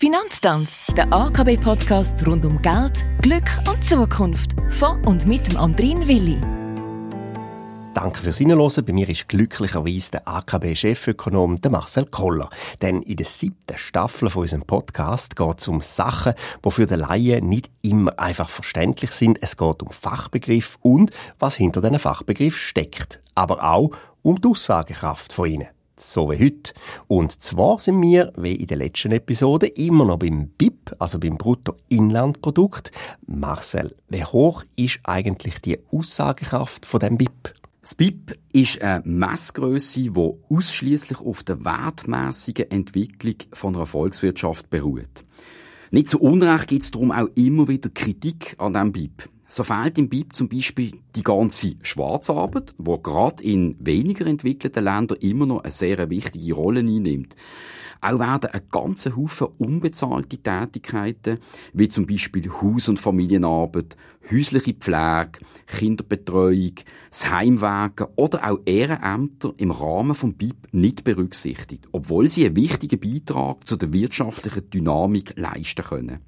Finanztanz, der AKB-Podcast rund um Geld, Glück und Zukunft. Von und mit dem Andrin Willi. Danke fürs Hinhören. Bei mir ist glücklicherweise der AKB-Chefökonom Marcel Koller. Denn in der siebten Staffel von unserem Podcast geht es um Sachen, die für den Laien nicht immer einfach verständlich sind. Es geht um Fachbegriffe und was hinter diesen Fachbegriff steckt. Aber auch um die Aussagekraft von ihnen so wie heute. Und zwar sind wir, wie in der letzten Episode, immer noch beim BIP, also beim Bruttoinlandprodukt. Marcel, wie hoch ist eigentlich die Aussagekraft von dem BIP? Das BIP ist eine Messgröße, die ausschließlich auf der wertmäßigen Entwicklung von einer Volkswirtschaft beruht. Nicht zu Unrecht gibt es darum auch immer wieder Kritik an diesem BIP. So fehlt im BIP zum Beispiel die ganze Schwarzarbeit, wo gerade in weniger entwickelten Ländern immer noch eine sehr wichtige Rolle einnimmt. Auch werden ein ganzer Haufen unbezahlte Tätigkeiten, wie zum Beispiel Haus- und Familienarbeit, häusliche Pflege, Kinderbetreuung, das Heimwegen oder auch Ehrenämter im Rahmen vom BIP nicht berücksichtigt, obwohl sie einen wichtigen Beitrag zu der wirtschaftlichen Dynamik leisten können.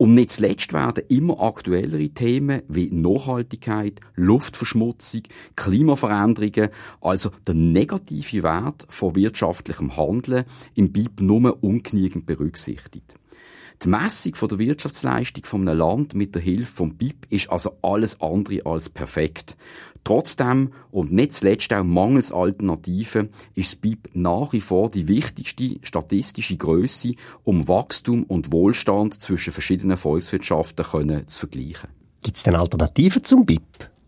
Und nicht zuletzt werden immer aktuellere Themen wie Nachhaltigkeit, Luftverschmutzung, Klimaveränderungen, also der negative Wert von wirtschaftlichem Handeln im BIP nur ungenügend berücksichtigt. Die Messung der Wirtschaftsleistung von einem Land mit der Hilfe vom BIP ist also alles andere als perfekt. Trotzdem und nicht zuletzt auch mangels Alternativen ist das BIP nach wie vor die wichtigste statistische Größe, um Wachstum und Wohlstand zwischen verschiedenen Volkswirtschaften zu vergleichen. Gibt es denn Alternativen zum BIP?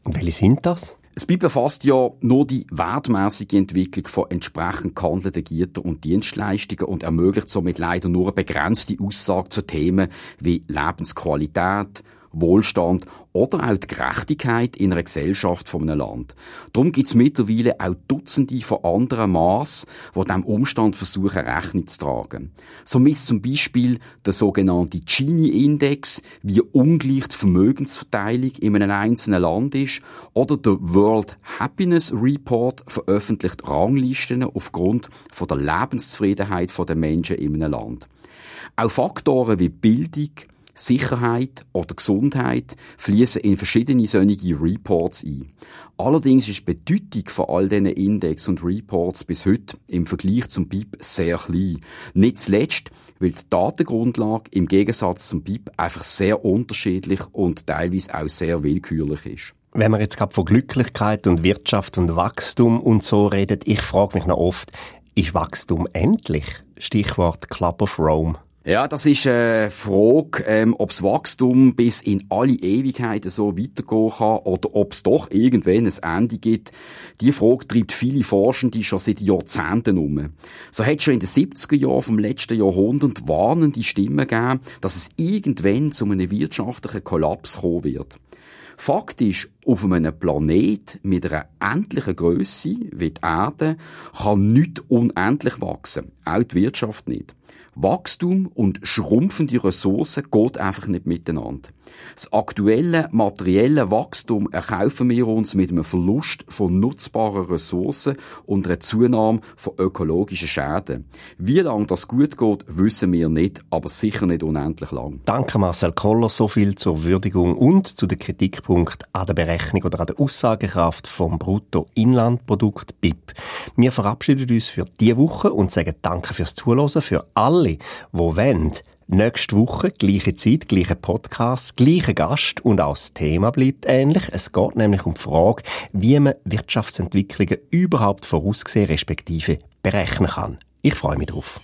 Und welche sind das? Es BIP erfasst ja nur die wertmäßige Entwicklung von entsprechend gehandelten Gütern und Dienstleistungen und ermöglicht somit leider nur eine begrenzte Aussage zu Themen wie Lebensqualität, Wohlstand oder auch die Gerechtigkeit in einer Gesellschaft von einem Land. Darum gibt es mittlerweile auch Dutzende von anderen Maß, die diesem Umstand versuchen, Rechnung zu tragen. So misst zum Beispiel der sogenannte Gini-Index, wie ungleich die Vermögensverteilung in einem einzelnen Land ist, oder der World Happiness Report veröffentlicht Ranglisten aufgrund von der Lebenszufriedenheit der Menschen in einem Land. Auch Faktoren wie Bildung, Sicherheit oder Gesundheit fließen in verschiedene solche Reports ein. Allerdings ist die Bedeutung von all diesen Index und Reports bis heute im Vergleich zum BIP sehr klein. Nicht zuletzt, weil die Datengrundlage im Gegensatz zum BIP einfach sehr unterschiedlich und teilweise auch sehr willkürlich ist. Wenn man jetzt gerade von Glücklichkeit und Wirtschaft und Wachstum und so redet, ich frage mich noch oft, ist Wachstum endlich? Stichwort Club of Rome. Ja, das ist eine Frage, ähm, ob das Wachstum bis in alle Ewigkeiten so weitergehen kann oder ob es doch irgendwann ein Ende gibt. Die Frage treibt viele Forschende schon seit Jahrzehnten um. So hat schon in den 70er Jahren vom letzten Jahrhundert warnende Stimmen gegeben, dass es irgendwann zu einem wirtschaftlichen Kollaps kommen wird. Faktisch, auf einem Planet mit einer endlichen Größe wie die Erde kann nichts unendlich wachsen. Auch die Wirtschaft nicht. Wachstum und schrumpfende Ressourcen geht einfach nicht miteinander. Das aktuelle materielle Wachstum erkaufen wir uns mit einem Verlust von nutzbaren Ressourcen und einer Zunahme von ökologischen Schäden. Wie lange das gut geht, wissen wir nicht, aber sicher nicht unendlich lang. Danke Marcel Koller, so viel zur Würdigung und zu den Kritikpunkten an der Berechnung oder an der Aussagekraft vom Bruttoinlandprodukt BIP. Wir verabschieden uns für diese Woche und sagen Danke fürs Zuhören für alle, die wollen. Nächste Woche, gleiche Zeit, gleicher Podcast, gleicher Gast und auch das Thema bleibt ähnlich. Es geht nämlich um die Frage, wie man Wirtschaftsentwicklungen überhaupt voraussehen respektive berechnen kann. Ich freue mich drauf.